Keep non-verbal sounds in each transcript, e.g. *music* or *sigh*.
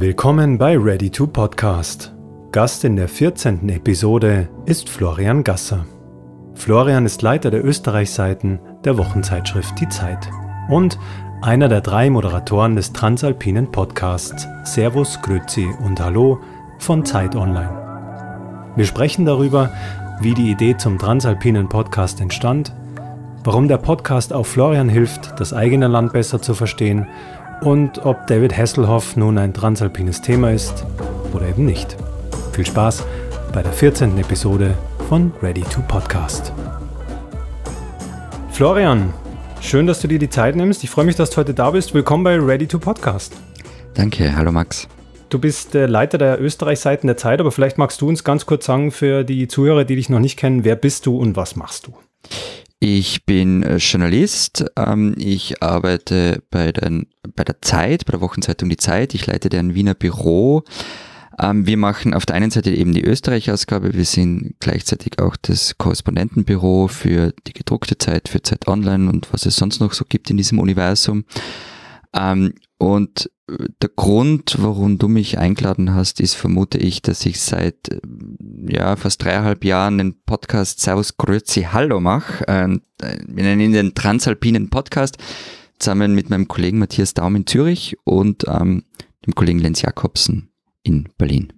Willkommen bei Ready to Podcast. Gast in der 14. Episode ist Florian Gasser. Florian ist Leiter der Österreichseiten der Wochenzeitschrift Die Zeit und einer der drei Moderatoren des transalpinen Podcasts Servus, Grüezi und Hallo von Zeit Online. Wir sprechen darüber, wie die Idee zum transalpinen Podcast entstand, warum der Podcast auch Florian hilft, das eigene Land besser zu verstehen und ob David Hasselhoff nun ein transalpines Thema ist oder eben nicht. Viel Spaß bei der 14. Episode von Ready to Podcast. Florian, schön, dass du dir die Zeit nimmst. Ich freue mich, dass du heute da bist. Willkommen bei Ready to Podcast. Danke, hallo Max. Du bist äh, Leiter der Österreich-Seiten der Zeit, aber vielleicht magst du uns ganz kurz sagen für die Zuhörer, die dich noch nicht kennen, wer bist du und was machst du? Ich bin äh, Journalist. Ähm, ich arbeite bei, den, bei der Zeit, bei der Wochenzeitung Die Zeit. Ich leite deren Wiener Büro. Ähm, wir machen auf der einen Seite eben die Österreich-Ausgabe. Wir sind gleichzeitig auch das Korrespondentenbüro für die gedruckte Zeit, für Zeit Online und was es sonst noch so gibt in diesem Universum. Ähm, und der Grund, warum du mich eingeladen hast, ist vermute ich, dass ich seit äh, ja, fast dreieinhalb Jahren den Podcast Servus Grüezi Hallo mache. Ähm, nennen ihn den Transalpinen Podcast, zusammen mit meinem Kollegen Matthias Daum in Zürich und ähm, dem Kollegen Lenz Jakobsen in Berlin.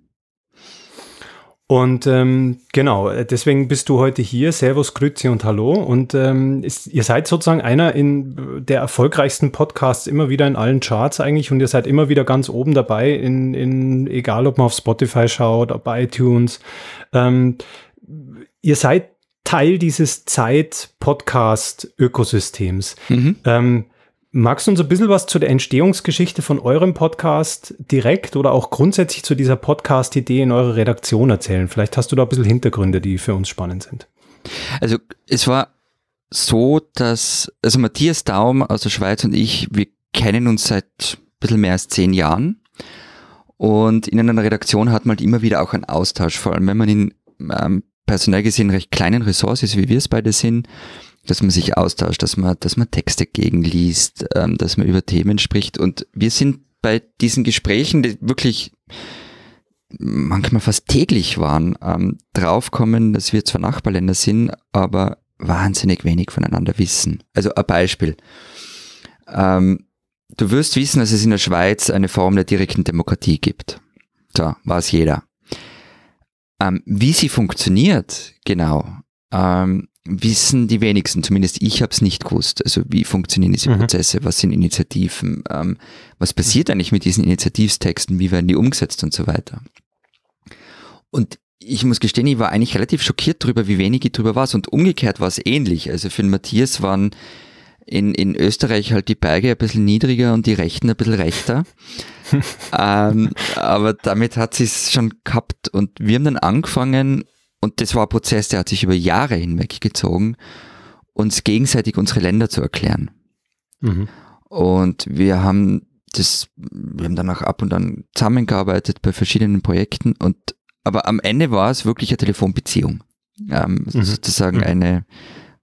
Und ähm, genau, deswegen bist du heute hier. Servus, Grüezi und Hallo. Und ähm, ist, ihr seid sozusagen einer in der erfolgreichsten Podcasts immer wieder in allen Charts eigentlich und ihr seid immer wieder ganz oben dabei, in, in egal ob man auf Spotify schaut, ob iTunes. Ähm, ihr seid Teil dieses Zeit-Podcast-Ökosystems. Mhm. Ähm, Magst du uns ein bisschen was zu der Entstehungsgeschichte von eurem Podcast direkt oder auch grundsätzlich zu dieser Podcast-Idee in eurer Redaktion erzählen? Vielleicht hast du da ein bisschen Hintergründe, die für uns spannend sind. Also es war so, dass, also Matthias Daum aus der Schweiz und ich, wir kennen uns seit ein bisschen mehr als zehn Jahren. Und in einer Redaktion hat man halt immer wieder auch einen Austausch, vor allem wenn man in ähm, personell gesehen recht kleinen Ressorts ist, wie wir es beide sind dass man sich austauscht, dass man, dass man Texte gegenliest, ähm, dass man über Themen spricht. Und wir sind bei diesen Gesprächen, die wirklich manchmal fast täglich waren, ähm, draufkommen, dass wir zwar Nachbarländer sind, aber wahnsinnig wenig voneinander wissen. Also ein Beispiel. Ähm, du wirst wissen, dass es in der Schweiz eine Form der direkten Demokratie gibt. So, weiß jeder. Ähm, wie sie funktioniert, genau, ähm, wissen die wenigsten, zumindest ich habe es nicht gewusst. Also wie funktionieren diese mhm. Prozesse, was sind Initiativen, ähm, was passiert eigentlich mit diesen Initiativstexten, wie werden die umgesetzt und so weiter. Und ich muss gestehen, ich war eigentlich relativ schockiert darüber, wie wenig ich drüber war. Und umgekehrt war es ähnlich. Also für den Matthias waren in, in Österreich halt die Berge ein bisschen niedriger und die Rechten ein bisschen rechter. *laughs* ähm, aber damit hat sie es schon gehabt. Und wir haben dann angefangen, und das war ein Prozess, der hat sich über Jahre hinweg gezogen, uns gegenseitig unsere Länder zu erklären. Mhm. Und wir haben das, wir haben danach ab und an zusammengearbeitet bei verschiedenen Projekten und aber am Ende war es wirklich eine Telefonbeziehung. Ähm, mhm. Sozusagen mhm. eine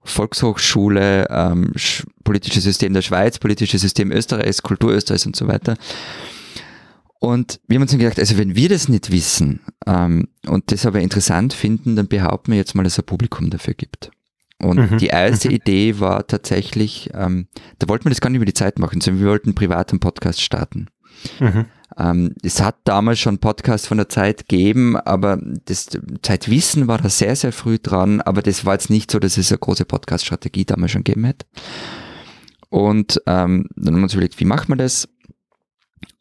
Volkshochschule, ähm, politisches System der Schweiz, politisches System Österreichs, Kultur Österreichs und so weiter. Und wir haben uns dann gedacht, also wenn wir das nicht wissen ähm, und das aber interessant finden, dann behaupten wir jetzt mal, dass es ein Publikum dafür gibt. Und mhm. die erste mhm. Idee war tatsächlich, ähm, da wollten wir das gar nicht über die Zeit machen, sondern wir wollten privat einen Podcast starten. Mhm. Ähm, es hat damals schon Podcasts von der Zeit gegeben, aber das Zeitwissen war da sehr, sehr früh dran, aber das war jetzt nicht so, dass es eine große Podcast-Strategie damals schon gegeben hätte. Und ähm, dann haben wir uns überlegt, wie macht man das?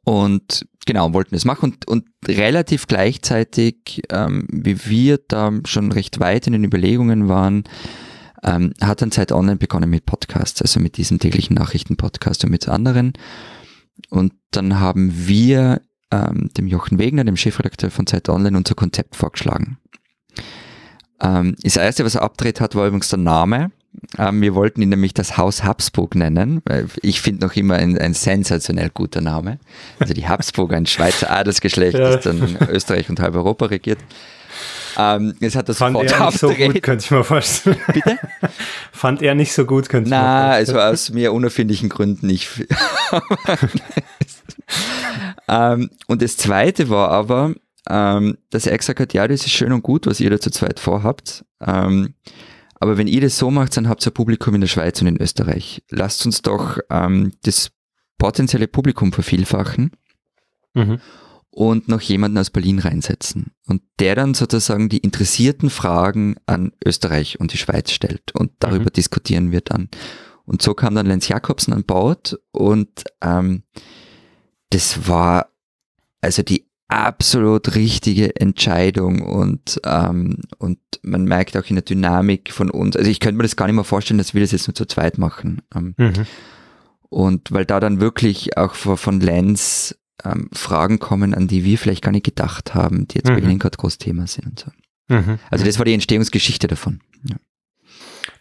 Und genau, wollten es machen und, und relativ gleichzeitig, ähm, wie wir da schon recht weit in den Überlegungen waren, ähm, hat dann Zeit Online begonnen mit Podcasts, also mit diesem täglichen Nachrichten-Podcast und mit anderen. Und dann haben wir ähm, dem Jochen Wegner, dem Chefredakteur von Zeit Online, unser Konzept vorgeschlagen. Ähm, das erste, was er abgedreht hat, war übrigens der Name. Ähm, wir wollten ihn nämlich das Haus Habsburg nennen, weil ich finde noch immer ein, ein, sensationell guter Name. Also die Habsburg, ein Schweizer Adelsgeschlecht, *laughs* ja. das dann Österreich und halb Europa regiert. Ähm, es hat das Fand er nicht so gut, könnte ich mir vorstellen. *laughs* Bitte? Fand er nicht so gut, könnte ich Na, mir vorstellen. Na, also aus mehr unerfindlichen Gründen nicht. *laughs* ähm, und das zweite war aber, ähm, dass er gesagt hat, ja, das ist schön und gut, was ihr da zu zweit vorhabt. Ähm, aber wenn ihr das so macht, dann habt ihr ein Publikum in der Schweiz und in Österreich. Lasst uns doch ähm, das potenzielle Publikum vervielfachen mhm. und noch jemanden aus Berlin reinsetzen. Und der dann sozusagen die interessierten Fragen an Österreich und die Schweiz stellt. Und darüber mhm. diskutieren wir dann. Und so kam dann Lenz Jakobsen an Bord und ähm, das war also die absolut richtige Entscheidung und, ähm, und man merkt auch in der Dynamik von uns, also ich könnte mir das gar nicht mehr vorstellen, dass wir das jetzt nur zu zweit machen. Ähm, mhm. Und weil da dann wirklich auch von Lenz ähm, Fragen kommen, an die wir vielleicht gar nicht gedacht haben, die jetzt mhm. bei Ihnen gerade groß Thema sind und so. Mhm. Also das war die Entstehungsgeschichte davon.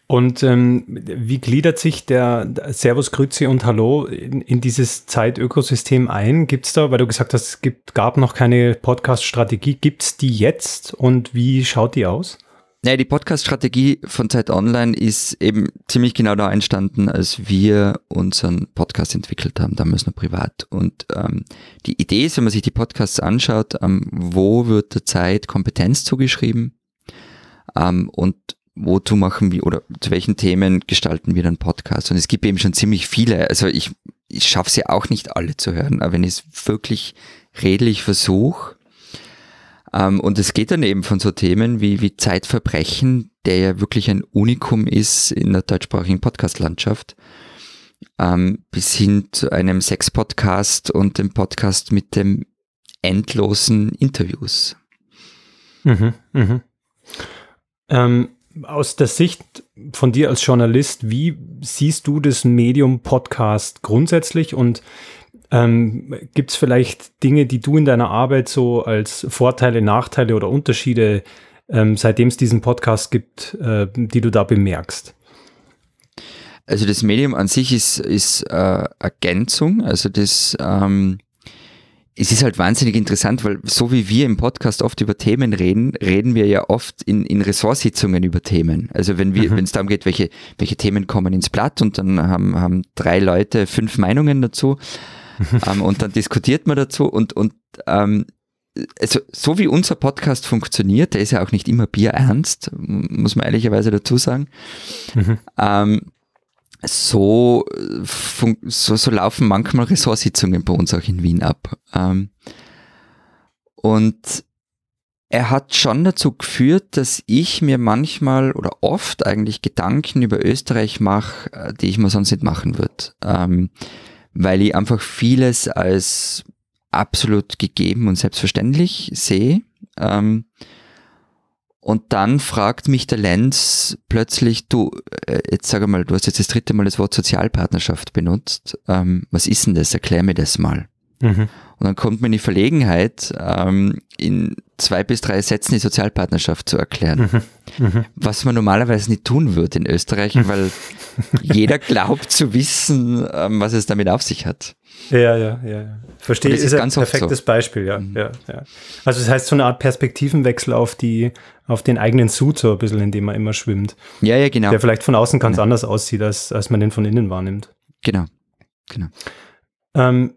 Und ähm, wie gliedert sich der Servus, Grüezi und Hallo in, in dieses Zeitökosystem ein? Gibt es da, weil du gesagt hast, es gibt, gab noch keine Podcast-Strategie, gibt es die jetzt und wie schaut die aus? Naja, die Podcast-Strategie von Zeit Online ist eben ziemlich genau da entstanden, als wir unseren Podcast entwickelt haben, damals noch privat. Und ähm, die Idee ist, wenn man sich die Podcasts anschaut, ähm, wo wird der Zeit Kompetenz zugeschrieben ähm, und wozu machen wir oder zu welchen Themen gestalten wir dann Podcasts? Und es gibt eben schon ziemlich viele. Also ich, ich schaffe sie auch nicht alle zu hören, aber wenn ich es wirklich redlich versuche, ähm, und es geht dann eben von so Themen wie, wie Zeitverbrechen, der ja wirklich ein Unikum ist in der deutschsprachigen Podcast-Landschaft, ähm, bis hin zu einem Sex-Podcast und dem Podcast mit dem endlosen Interviews. Mhm, mhm. Ähm, aus der Sicht von dir als Journalist, wie siehst du das Medium Podcast grundsätzlich und ähm, Gibt es vielleicht Dinge, die du in deiner Arbeit so als Vorteile, Nachteile oder Unterschiede, ähm, seitdem es diesen Podcast gibt, äh, die du da bemerkst? Also das Medium an sich ist, ist äh, Ergänzung. Also das ähm, es ist halt wahnsinnig interessant, weil so wie wir im Podcast oft über Themen reden, reden wir ja oft in, in Ressortsitzungen über Themen. Also wenn wir, mhm. wenn es darum geht, welche, welche Themen kommen ins Blatt und dann haben, haben drei Leute fünf Meinungen dazu ähm, und dann diskutiert man dazu und, und ähm, also so wie unser Podcast funktioniert, der ist ja auch nicht immer bierernst, muss man ehrlicherweise dazu sagen. Mhm. Ähm, so, so, so laufen manchmal Ressortsitzungen bei uns auch in Wien ab. Ähm, und er hat schon dazu geführt, dass ich mir manchmal oder oft eigentlich Gedanken über Österreich mache, äh, die ich mir sonst nicht machen würde. Ähm, weil ich einfach vieles als absolut gegeben und selbstverständlich sehe. Ähm, und dann fragt mich der Lenz plötzlich, du, äh, jetzt sag mal, du hast jetzt das dritte Mal das Wort Sozialpartnerschaft benutzt. Ähm, was ist denn das? Erklär mir das mal. Mhm. Und dann kommt man in die Verlegenheit, ähm, in zwei bis drei Sätzen die Sozialpartnerschaft zu erklären. Mhm. Mhm. Was man normalerweise nicht tun würde in Österreich, mhm. weil jeder glaubt zu wissen, ähm, was es damit auf sich hat. Ja, ja, ja. Verstehe, ist, ist ein perfektes so. Beispiel, ja, mhm. ja, ja. Also das heißt so eine Art Perspektivenwechsel auf die, auf den eigenen Sud so ein bisschen, in dem man immer schwimmt. Ja, ja, genau. Der vielleicht von außen ganz genau. anders aussieht, als, als man den von innen wahrnimmt. Genau, genau. Ähm,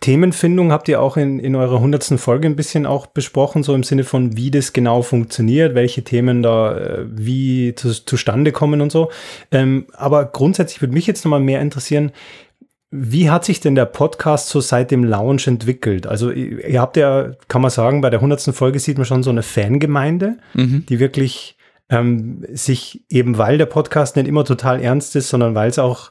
Themenfindung habt ihr auch in, in eurer hundertsten Folge ein bisschen auch besprochen, so im Sinne von, wie das genau funktioniert, welche Themen da äh, wie zu, zustande kommen und so. Ähm, aber grundsätzlich würde mich jetzt nochmal mehr interessieren, wie hat sich denn der Podcast so seit dem Launch entwickelt? Also ihr habt ja, kann man sagen, bei der hundertsten Folge sieht man schon so eine Fangemeinde, mhm. die wirklich ähm, sich eben, weil der Podcast nicht immer total ernst ist, sondern weil es auch,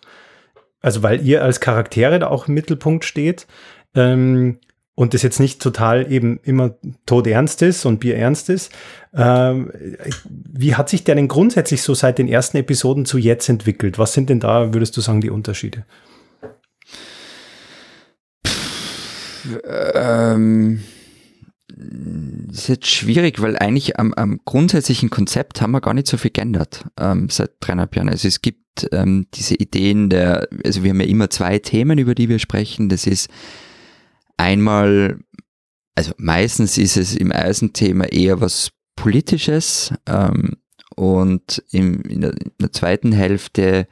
also weil ihr als Charaktere da auch im Mittelpunkt steht, ähm, und das jetzt nicht total eben immer todernst ist und bierernst ist. Ähm, wie hat sich der denn grundsätzlich so seit den ersten Episoden zu jetzt entwickelt? Was sind denn da, würdest du sagen, die Unterschiede? Ähm, ist jetzt schwierig, weil eigentlich am, am, grundsätzlichen Konzept haben wir gar nicht so viel geändert ähm, seit dreieinhalb Jahren. Also es gibt ähm, diese Ideen der, also wir haben ja immer zwei Themen, über die wir sprechen. Das ist Einmal, also meistens ist es im Eisenthema eher was Politisches ähm, und im, in, der, in der zweiten Hälfte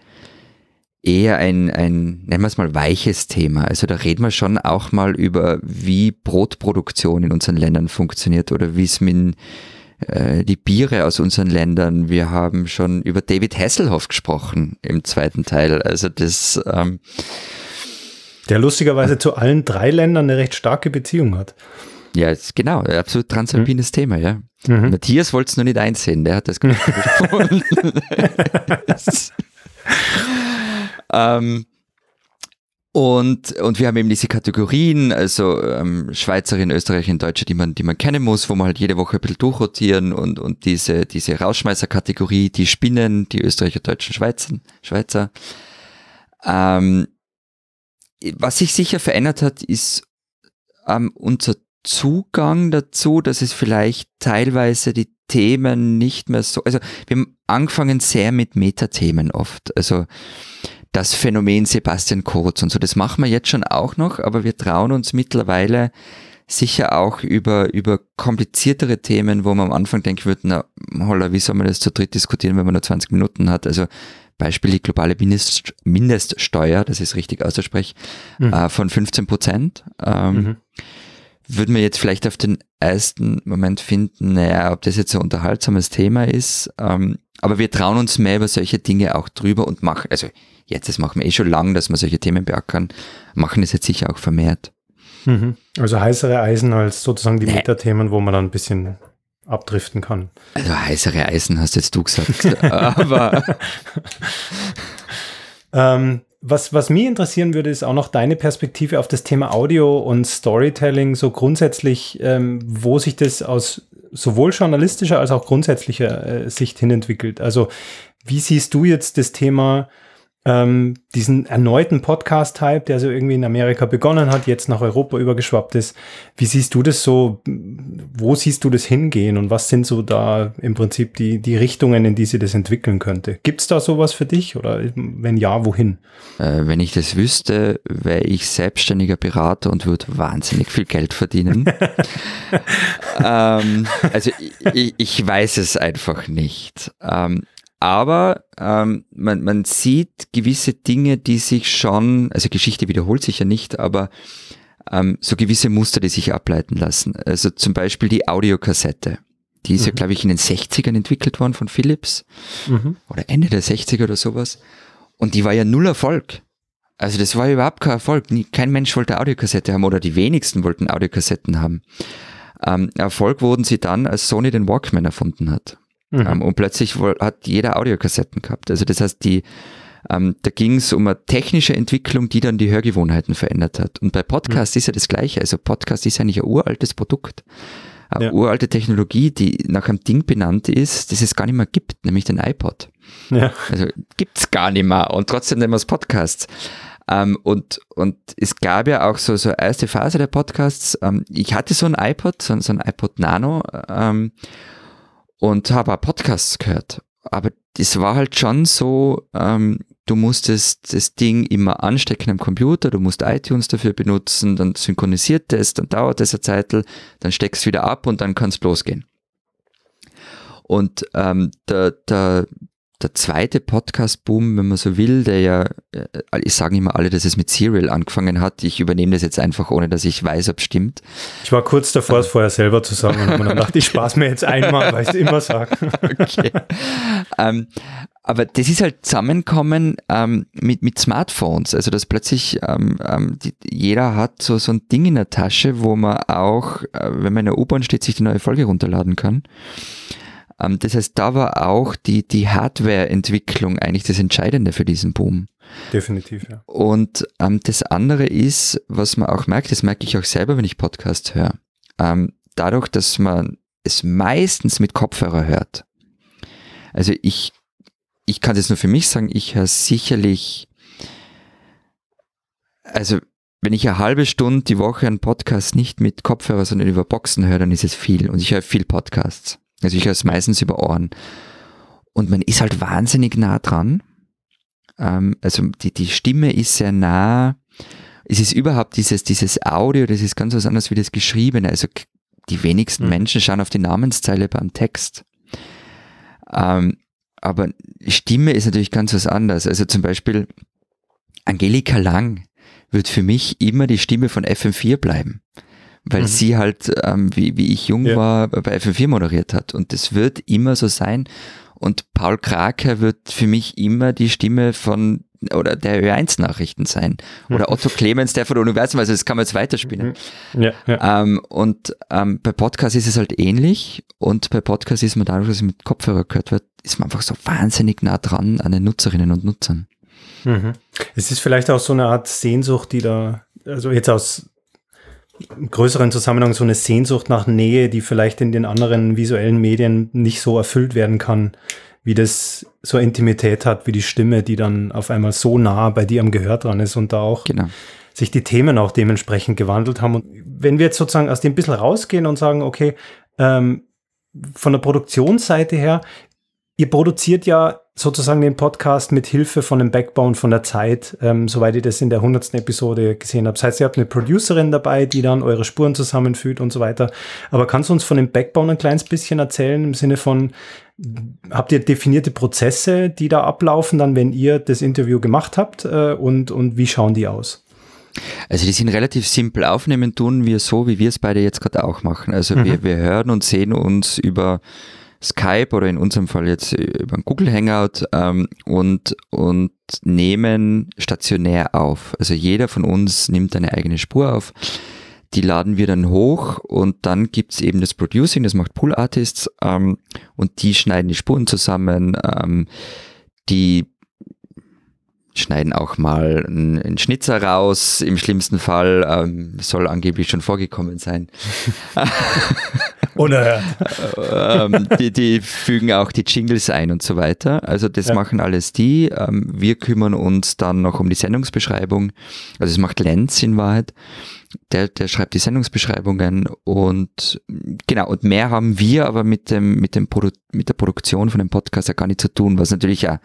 eher ein, ein, nennen wir es mal, weiches Thema. Also da reden wir schon auch mal über, wie Brotproduktion in unseren Ländern funktioniert oder wie es mit äh, die Biere aus unseren Ländern. Wir haben schon über David Hasselhoff gesprochen im zweiten Teil. Also das ähm, der lustigerweise zu allen drei Ländern eine recht starke Beziehung hat. Ja, ist genau, absolut transalpines mhm. Thema, ja. Mhm. Matthias wollte es noch nicht einsehen, der hat das gefunden. *laughs* *laughs* *laughs* ähm, und, und wir haben eben diese Kategorien, also ähm, Schweizerin, Österreicherin, Deutsche, die man, die man kennen muss, wo man halt jede Woche ein bisschen durchrotieren und, und diese, diese Rausschmeißer-Kategorie, die Spinnen, die Österreicher, Deutschen, Schweizer. Schweizer. Ähm, was sich sicher verändert hat, ist ähm, unser Zugang dazu, dass es vielleicht teilweise die Themen nicht mehr so, also wir haben angefangen sehr mit Metathemen oft, also das Phänomen Sebastian Kurz und so, das machen wir jetzt schon auch noch, aber wir trauen uns mittlerweile sicher auch über, über kompliziertere Themen, wo man am Anfang denken würde, na, holla, wie soll man das zu dritt diskutieren, wenn man nur 20 Minuten hat, also Beispiel die globale Mindest, Mindeststeuer, das ist richtig auszusprechen, mhm. äh, von 15 Prozent. Ähm, mhm würde man jetzt vielleicht auf den ersten Moment finden, naja, ob das jetzt ein unterhaltsames Thema ist. Ähm, aber wir trauen uns mehr über solche Dinge auch drüber und machen, also jetzt, das machen wir eh schon lang, dass man solche Themen beackern, machen es jetzt sicher auch vermehrt. Mhm. Also heißere Eisen als sozusagen die nee. Metathemen, wo man dann ein bisschen abdriften kann. Also heißere Eisen hast jetzt du gesagt, *laughs* aber ähm, was, was mich interessieren würde, ist auch noch deine Perspektive auf das Thema Audio und Storytelling, so grundsätzlich, ähm, wo sich das aus sowohl journalistischer als auch grundsätzlicher äh, Sicht hin entwickelt. Also wie siehst du jetzt das Thema ähm, diesen erneuten Podcast-Hype, der so irgendwie in Amerika begonnen hat, jetzt nach Europa übergeschwappt ist. Wie siehst du das so? Wo siehst du das hingehen und was sind so da im Prinzip die, die Richtungen, in die sie das entwickeln könnte? Gibt es da sowas für dich oder wenn ja, wohin? Äh, wenn ich das wüsste, wäre ich selbstständiger Berater und würde wahnsinnig viel Geld verdienen. *laughs* ähm, also ich, ich, weiß es einfach nicht. Ähm, aber ähm, man, man sieht gewisse Dinge, die sich schon, also Geschichte wiederholt sich ja nicht, aber ähm, so gewisse Muster, die sich ableiten lassen. Also zum Beispiel die Audiokassette. Die ist mhm. ja, glaube ich, in den 60ern entwickelt worden von Philips. Mhm. Oder Ende der 60er oder sowas. Und die war ja null Erfolg. Also das war überhaupt kein Erfolg. Kein Mensch wollte Audiokassette haben oder die wenigsten wollten Audiokassetten haben. Ähm, Erfolg wurden sie dann, als Sony den Walkman erfunden hat. Mhm. Ähm, und plötzlich hat jeder Audiokassetten gehabt. Also das heißt, die, ähm, da ging es um eine technische Entwicklung, die dann die Hörgewohnheiten verändert hat. Und bei Podcast mhm. ist ja das Gleiche. Also Podcast ist ja nicht ein uraltes Produkt. Eine ja. uralte Technologie, die nach einem Ding benannt ist, das es gar nicht mehr gibt, nämlich den iPod. Ja. Also gibt's gar nicht mehr und trotzdem nennen wir es Podcasts. Ähm, und, und es gab ja auch so, so erste Phase der Podcasts. Ähm, ich hatte so ein iPod, so, so ein iPod Nano. Ähm, und habe auch Podcasts gehört. Aber das war halt schon so, ähm, du musstest das Ding immer anstecken am Computer, du musst iTunes dafür benutzen, dann synchronisiert es, dann dauert es eine Zeit, dann steckst du wieder ab und dann kann es losgehen. Und ähm, der, der, der zweite Podcast-Boom, wenn man so will, der ja, äh, ich sage immer alle, dass es mit Serial angefangen hat. Ich übernehme das jetzt einfach, ohne dass ich weiß, ob es stimmt. Ich war kurz davor, es vorher selber zu sagen und dann dachte ich, spaß mir jetzt einmal, weil ich es immer sage. *laughs* Okay. ähm, aber das ist halt zusammenkommen ähm, mit, mit Smartphones. Also dass plötzlich ähm, ähm, die, jeder hat so, so ein Ding in der Tasche, wo man auch, äh, wenn man in der U-Bahn steht, sich die neue Folge runterladen kann. Ähm, das heißt, da war auch die, die Hardware-Entwicklung eigentlich das Entscheidende für diesen Boom. Definitiv, ja. Und ähm, das andere ist, was man auch merkt, das merke ich auch selber, wenn ich Podcast höre. Ähm, dadurch, dass man es meistens mit Kopfhörer hört. Also ich, ich kann das nur für mich sagen, ich höre sicherlich, also wenn ich eine halbe Stunde die Woche einen Podcast nicht mit Kopfhörer, sondern über Boxen höre, dann ist es viel. Und ich höre viel Podcasts. Also ich höre es meistens über Ohren. Und man ist halt wahnsinnig nah dran. Ähm, also die, die Stimme ist sehr nah. Es ist überhaupt dieses, dieses Audio, das ist ganz was anderes wie das Geschriebene. Also die wenigsten mhm. Menschen schauen auf die Namenszeile beim Text. Ähm, aber Stimme ist natürlich ganz was anderes. Also zum Beispiel, Angelika Lang wird für mich immer die Stimme von FM4 bleiben. Weil mhm. sie halt, ähm, wie, wie ich jung ja. war, bei FM4 moderiert hat. Und das wird immer so sein. Und Paul Kraker wird für mich immer die Stimme von oder der Ö1-Nachrichten sein. Oder Otto Clemens, der von Universum, also das kann man jetzt weiterspielen. Mhm. Ja, ja. Ähm, und ähm, bei Podcast ist es halt ähnlich und bei Podcast ist man dadurch, dass es mit Kopfhörer gehört wird, ist man einfach so wahnsinnig nah dran an den Nutzerinnen und Nutzern. Mhm. Es ist vielleicht auch so eine Art Sehnsucht, die da, also jetzt aus größeren Zusammenhang so eine Sehnsucht nach Nähe, die vielleicht in den anderen visuellen Medien nicht so erfüllt werden kann, wie das so Intimität hat, wie die Stimme, die dann auf einmal so nah bei dir am Gehör dran ist und da auch genau. sich die Themen auch dementsprechend gewandelt haben. Und wenn wir jetzt sozusagen aus dem bisschen rausgehen und sagen, okay, ähm, von der Produktionsseite her, ihr produziert ja sozusagen den Podcast mit Hilfe von dem Backbone von der Zeit, ähm, soweit ich das in der hundertsten Episode gesehen habe. Das heißt, ihr habt eine Producerin dabei, die dann eure Spuren zusammenfügt und so weiter. Aber kannst du uns von dem Backbone ein kleines bisschen erzählen im Sinne von, habt ihr definierte Prozesse, die da ablaufen, dann wenn ihr das Interview gemacht habt äh, und, und wie schauen die aus? Also die sind relativ simpel. Aufnehmen tun wir so, wie wir es beide jetzt gerade auch machen. Also mhm. wir, wir hören und sehen uns über Skype oder in unserem Fall jetzt über Google Hangout ähm, und, und nehmen stationär auf. Also jeder von uns nimmt eine eigene Spur auf. Die laden wir dann hoch und dann gibt's eben das Producing, das macht Pool Artists ähm, und die schneiden die Spuren zusammen. Ähm, die schneiden auch mal einen, Schnitzer raus, im schlimmsten Fall, ähm, soll angeblich schon vorgekommen sein. *laughs* Unerhört. ähm, die, die fügen auch die Jingles ein und so weiter. Also das ja. machen alles die. Ähm, wir kümmern uns dann noch um die Sendungsbeschreibung. Also es macht Lenz in Wahrheit. Der, der schreibt die Sendungsbeschreibungen und genau, und mehr haben wir aber mit dem, mit dem Produ mit der Produktion von dem Podcast ja gar nicht zu tun, was natürlich ja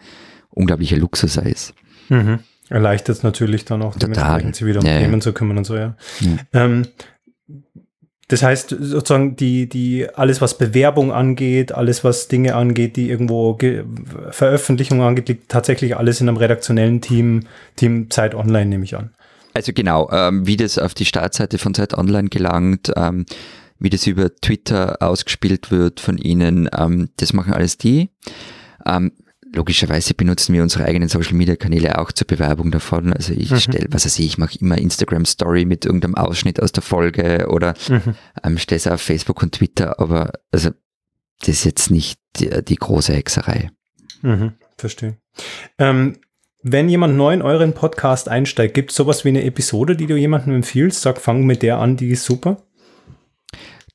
unglaublicher Luxus ist. Mhm. Erleichtert es natürlich dann auch dementsprechend, sich wieder um ja, Themen ja. zu kümmern und so, ja. ja. Ähm, das heißt, sozusagen die, die, alles was Bewerbung angeht, alles was Dinge angeht, die irgendwo Veröffentlichung angeht, liegt tatsächlich alles in einem redaktionellen Team, Team Zeit Online, nehme ich an. Also genau, ähm, wie das auf die Startseite von Zeit Online gelangt, ähm, wie das über Twitter ausgespielt wird von Ihnen, ähm, das machen alles die. Logischerweise benutzen wir unsere eigenen Social Media Kanäle auch zur Bewerbung davon. Also ich mhm. stelle, was weiß ich, ich mache immer Instagram Story mit irgendeinem Ausschnitt aus der Folge oder mhm. ähm, stelle es auf Facebook und Twitter, aber also das ist jetzt nicht die, die große Hexerei. Mhm, verstehe. Ähm, wenn jemand neu in euren Podcast einsteigt, gibt es sowas wie eine Episode, die du jemandem empfiehlst? Sag, fang mit der an, die ist super.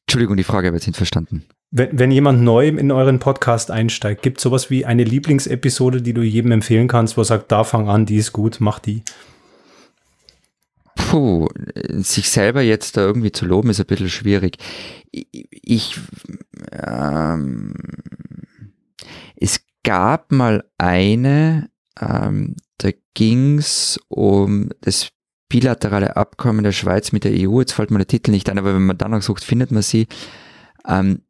Entschuldigung, die Frage habe ich jetzt nicht verstanden. Wenn, wenn jemand neu in euren Podcast einsteigt, gibt es sowas wie eine Lieblingsepisode, die du jedem empfehlen kannst, wo er sagt, da fang an, die ist gut, mach die? Puh, sich selber jetzt da irgendwie zu loben, ist ein bisschen schwierig. Ich, ähm, es gab mal eine, ähm, da ging es um das bilaterale Abkommen der Schweiz mit der EU. Jetzt fällt mir der Titel nicht ein, aber wenn man danach sucht, findet man sie. Ähm,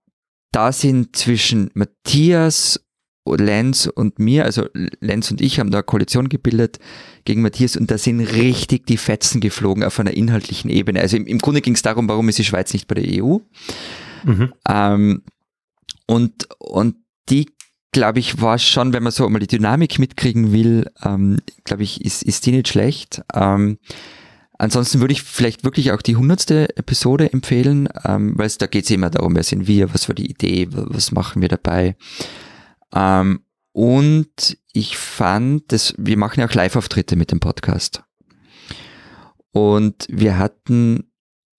da sind zwischen Matthias, Lenz und mir, also Lenz und ich haben da eine Koalition gebildet gegen Matthias und da sind richtig die Fetzen geflogen auf einer inhaltlichen Ebene. Also im, im Grunde ging es darum, warum ist die Schweiz nicht bei der EU? Mhm. Ähm, und, und die, glaube ich, war schon, wenn man so mal die Dynamik mitkriegen will, ähm, glaube ich, ist, ist die nicht schlecht. Ähm, Ansonsten würde ich vielleicht wirklich auch die hundertste Episode empfehlen, ähm, weil es da geht es immer darum, wer sind wir, was war die Idee, was machen wir dabei. Ähm, und ich fand, dass wir machen ja auch Live-Auftritte mit dem Podcast. Und wir hatten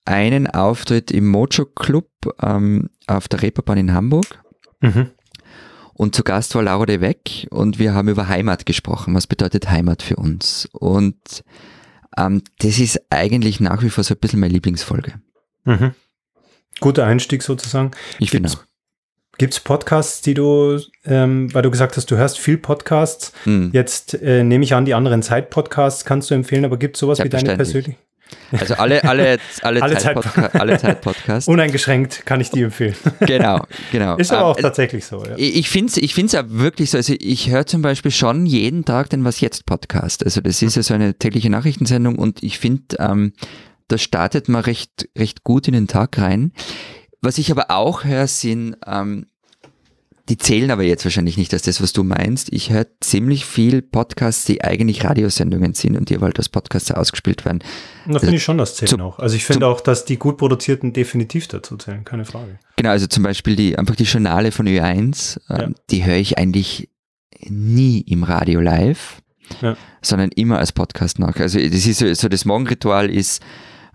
einen Auftritt im Mojo Club ähm, auf der Reeperbahn in Hamburg. Mhm. Und zu Gast war Laura de Weck und wir haben über Heimat gesprochen. Was bedeutet Heimat für uns? Und ähm, das ist eigentlich nach wie vor so ein bisschen meine Lieblingsfolge. Mhm. Guter Einstieg sozusagen. Ich finde auch. Gibt es Podcasts, die du, ähm, weil du gesagt hast, du hörst viel Podcasts, mhm. jetzt äh, nehme ich an, die anderen Zeit-Podcasts kannst du empfehlen, aber gibt es sowas wie deine persönlichen? Also alle, alle, alle, Alle Zeit-Podca- alle Zeit-Podcasts. Uneingeschränkt kann ich die empfehlen. genau, genau. Ist aber Ähm, auch tatsächlich so. Ja. Ich finde es ich find's ja wirklich so. Also ich höre zum Beispiel schon jeden Tag den Was Jetzt Podcast. Also das ist ja so eine tägliche Nachrichtensendung und ich finde, ähm, da startet man recht, recht gut in den Tag rein. Was ich aber auch höre, sind, ähm, die zählen aber jetzt wahrscheinlich nicht als das, was du meinst. Ich höre ziemlich viel Podcasts, die eigentlich Radiosendungen sind und die aber halt als Podcasts ausgespielt werden. Da finde ich schon, das zählen zum- auch. Also ich finde auch, dass die gut produzierten definitiv dazu zählen, keine Frage. Genau, also zum Beispiel die, einfach die Journale von Ö1, ähm, Ja. die höre ich eigentlich nie im Radio live, Ja. sondern immer als Podcast nach. Also das ist so, so das Morgenritual ist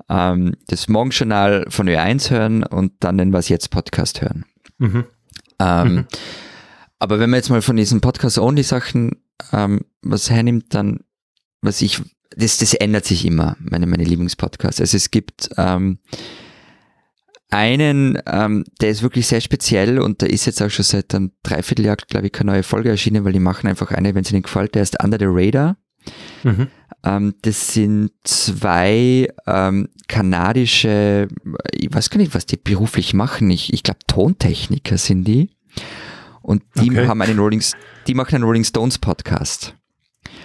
ähm, das Morgenjournal von Ö1 hören und dann den Was Jetzt Podcast hören. Mhm. Ähm, Mhm. Aber wenn man jetzt mal von diesen Podcast-Only-Sachen ähm, was hernimmt, dann, was ich, das, das ändert sich immer, meine, meine Lieblingspodcasts. Also es gibt ähm, einen, ähm, der ist wirklich sehr speziell und der ist jetzt auch schon seit einem Dreivierteljahr, glaube ich, keine neue Folge erschienen, weil die machen einfach eine, wenn es ihnen gefällt, der ist Under the Radar. Mhm. Ähm, das sind zwei ähm, kanadische, ich weiß gar nicht, was die beruflich machen. Ich, ich glaube, Tontechniker sind die. Und die Okay. haben einen Rolling, die machen einen Rolling Stones Podcast.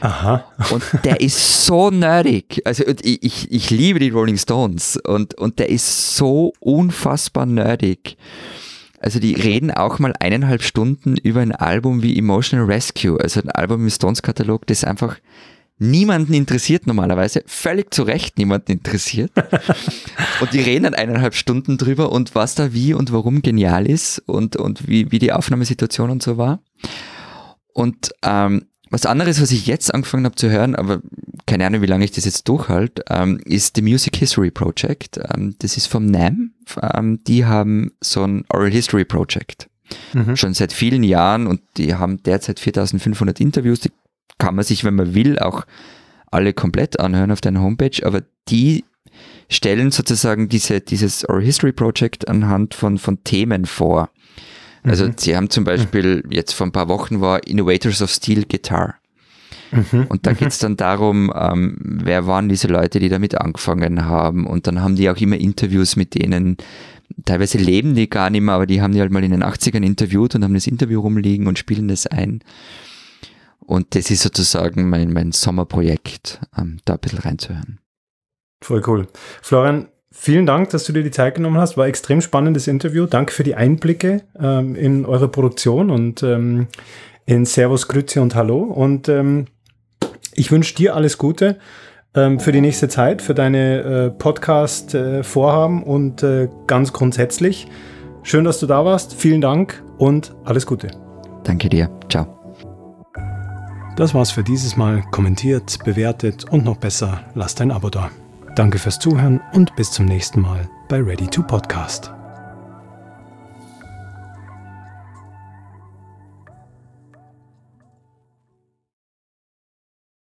Aha. Und der ist so nerdig. Also ich, ich, ich liebe die Rolling Stones und, und der ist so unfassbar nerdig. Also die reden auch mal eineinhalb Stunden über ein Album wie Emotional Rescue, also ein Album im Stones-Katalog, das einfach niemanden interessiert normalerweise, völlig zu Recht niemanden interessiert. *laughs* und die reden dann eineinhalb Stunden drüber und was da wie und warum genial ist und, und wie, wie die Aufnahmesituation und so war. Und ähm, was anderes, was ich jetzt angefangen habe zu hören, aber keine Ahnung, wie lange ich das jetzt durchhalte, ähm, ist The Music History Project. Ähm, das ist vom NAM. Ähm, die haben so ein Oral History Project. Mhm. Schon seit vielen Jahren und die haben derzeit 4500 Interviews. Die kann man sich, wenn man will, auch alle komplett anhören auf deiner Homepage, aber die stellen sozusagen diese, dieses Oral History Project anhand von, von Themen vor. Also Mhm. sie haben zum Beispiel, jetzt vor ein paar Wochen war Innovators of Steel Guitar. Mhm. Und da geht's dann darum, ähm, wer waren diese Leute, die damit angefangen haben. Und dann haben die auch immer Interviews mit denen. Teilweise leben die gar nicht mehr, aber die haben die halt mal in den 80ern interviewt und haben das Interview rumliegen und spielen das ein. Und das ist sozusagen mein, mein Sommerprojekt, ähm, da ein bisschen reinzuhören. Voll cool. Florian, vielen Dank, dass du dir die Zeit genommen hast. War ein extrem spannendes Interview. Danke für die Einblicke ähm, in eure Produktion und ähm, in Servus, Grüezi und Hallo. Und ähm, ich wünsche dir alles Gute ähm, für die nächste Zeit, für deine äh, Podcast-Vorhaben und äh, ganz grundsätzlich. Schön, dass du da warst. Vielen Dank und alles Gute. Danke dir. Ciao. Das war's für dieses Mal. Kommentiert, bewertet und noch besser, lasst ein Abo da. Danke fürs Zuhören und bis zum nächsten Mal bei Ready to Podcast.